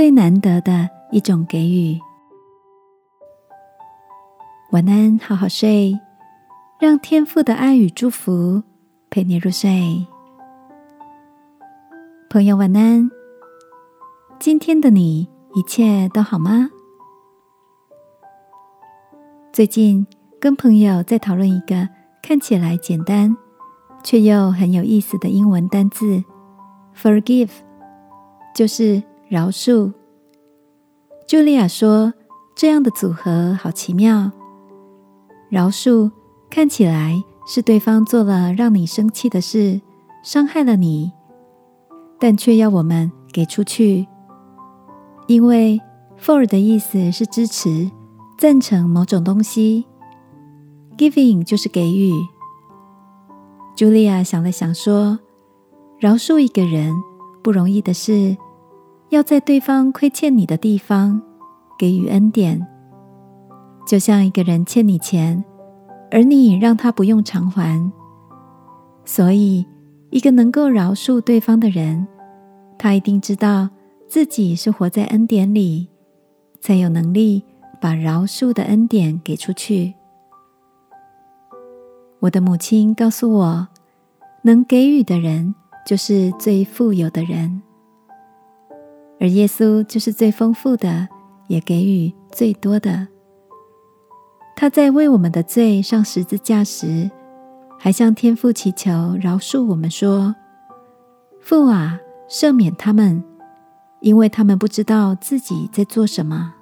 最难得的一种给予。晚安，好好睡，让天父的爱与祝福陪你入睡。朋友，晚安。今天的你一切都好吗？最近跟朋友在讨论一个看起来简单却又很有意思的英文单字，forgive，就是饶恕。茱莉亚说：“这样的组合好奇妙。”饶恕看起来是对方做了让你生气的事，伤害了你，但却要我们给出去，因为 “for” 的意思是支持、赞成某种东西，“giving” 就是给予。茱莉亚想了想说：“饶恕一个人不容易的事，要在对方亏欠你的地方给予恩典。”就像一个人欠你钱，而你让他不用偿还，所以一个能够饶恕对方的人，他一定知道自己是活在恩典里，才有能力把饶恕的恩典给出去。我的母亲告诉我，能给予的人就是最富有的人，而耶稣就是最丰富的，也给予最多的。他在为我们的罪上十字架时，还向天父祈求饶恕我们，说：“父啊，赦免他们，因为他们不知道自己在做什么。”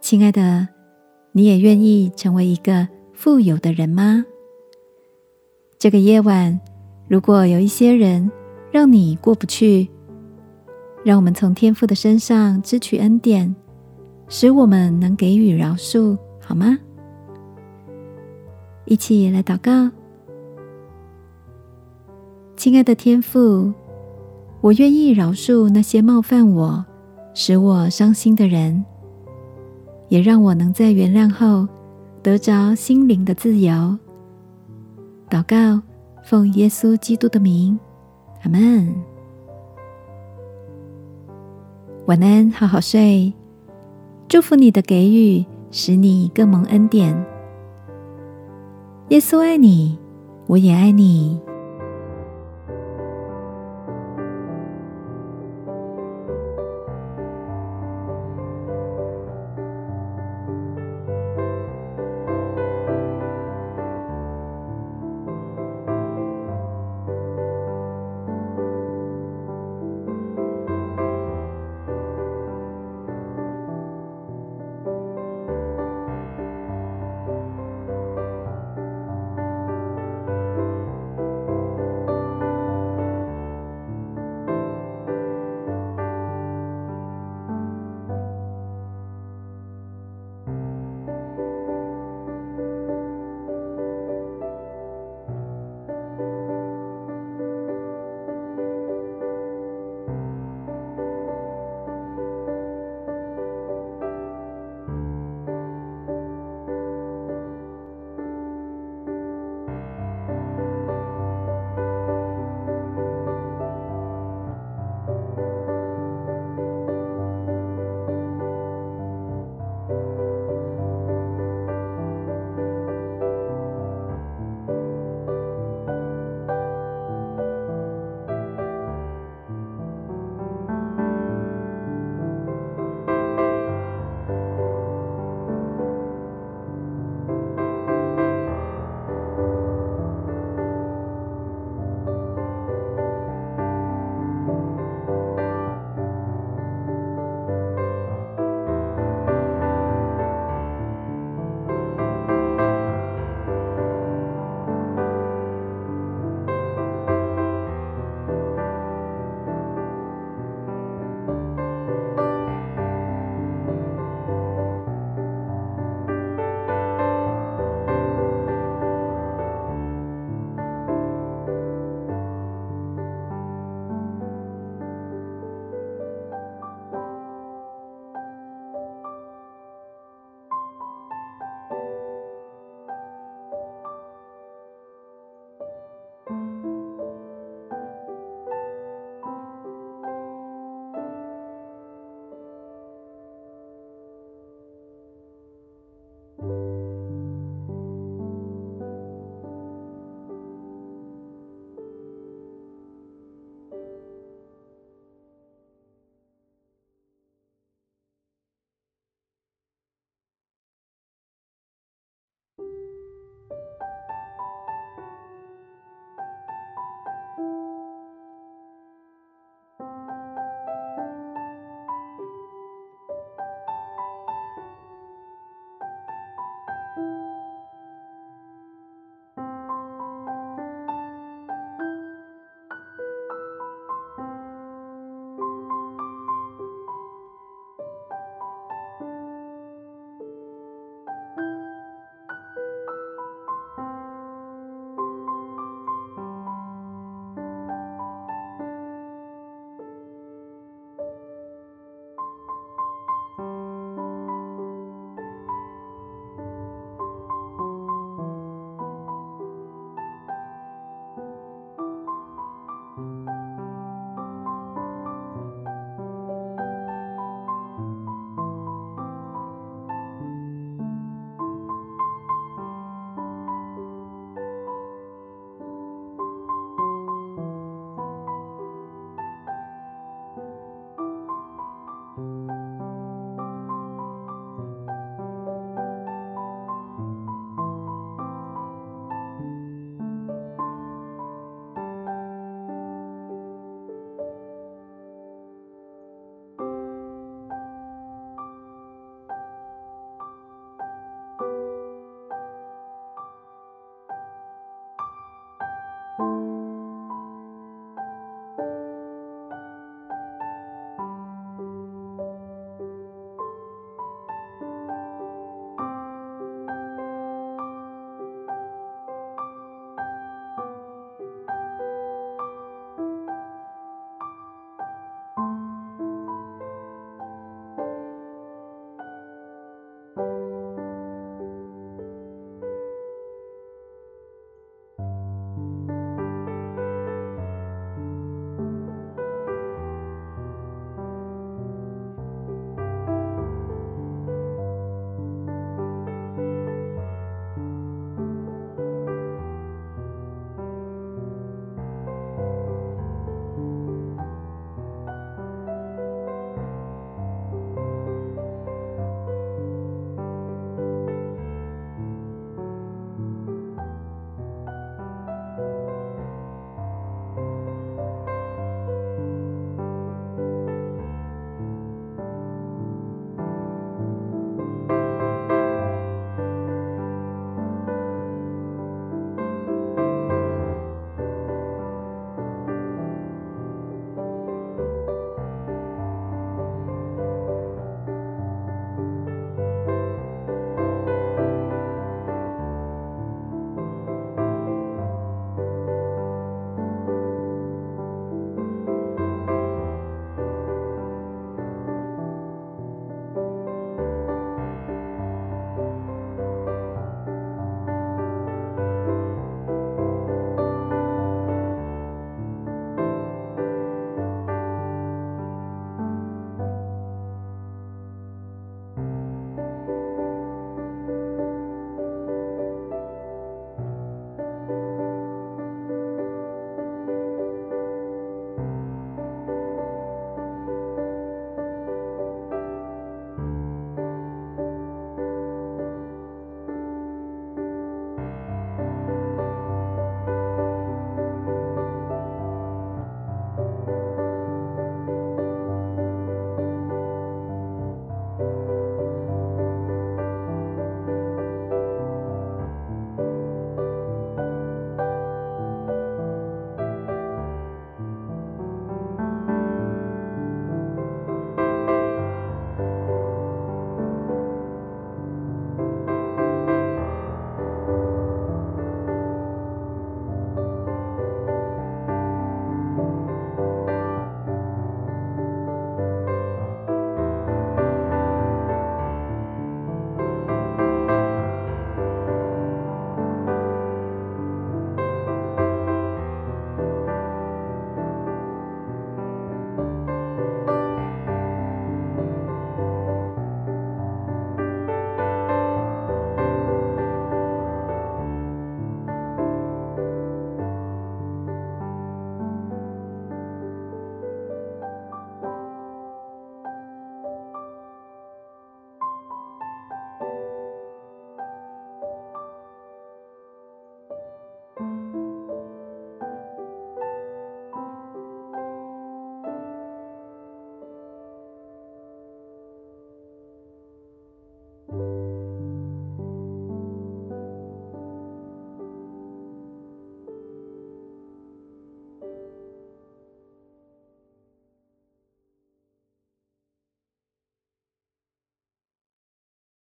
亲爱的，你也愿意成为一个富有的人吗？这个夜晚，如果有一些人让你过不去，让我们从天父的身上支取恩典。使我们能给予饶恕，好吗？一起来祷告，亲爱的天父，我愿意饶恕那些冒犯我、使我伤心的人，也让我能在原谅后得着心灵的自由。祷告，奉耶稣基督的名，阿门。晚安，好好睡。祝福你的给予，使你更蒙恩典。耶稣爱你，我也爱你。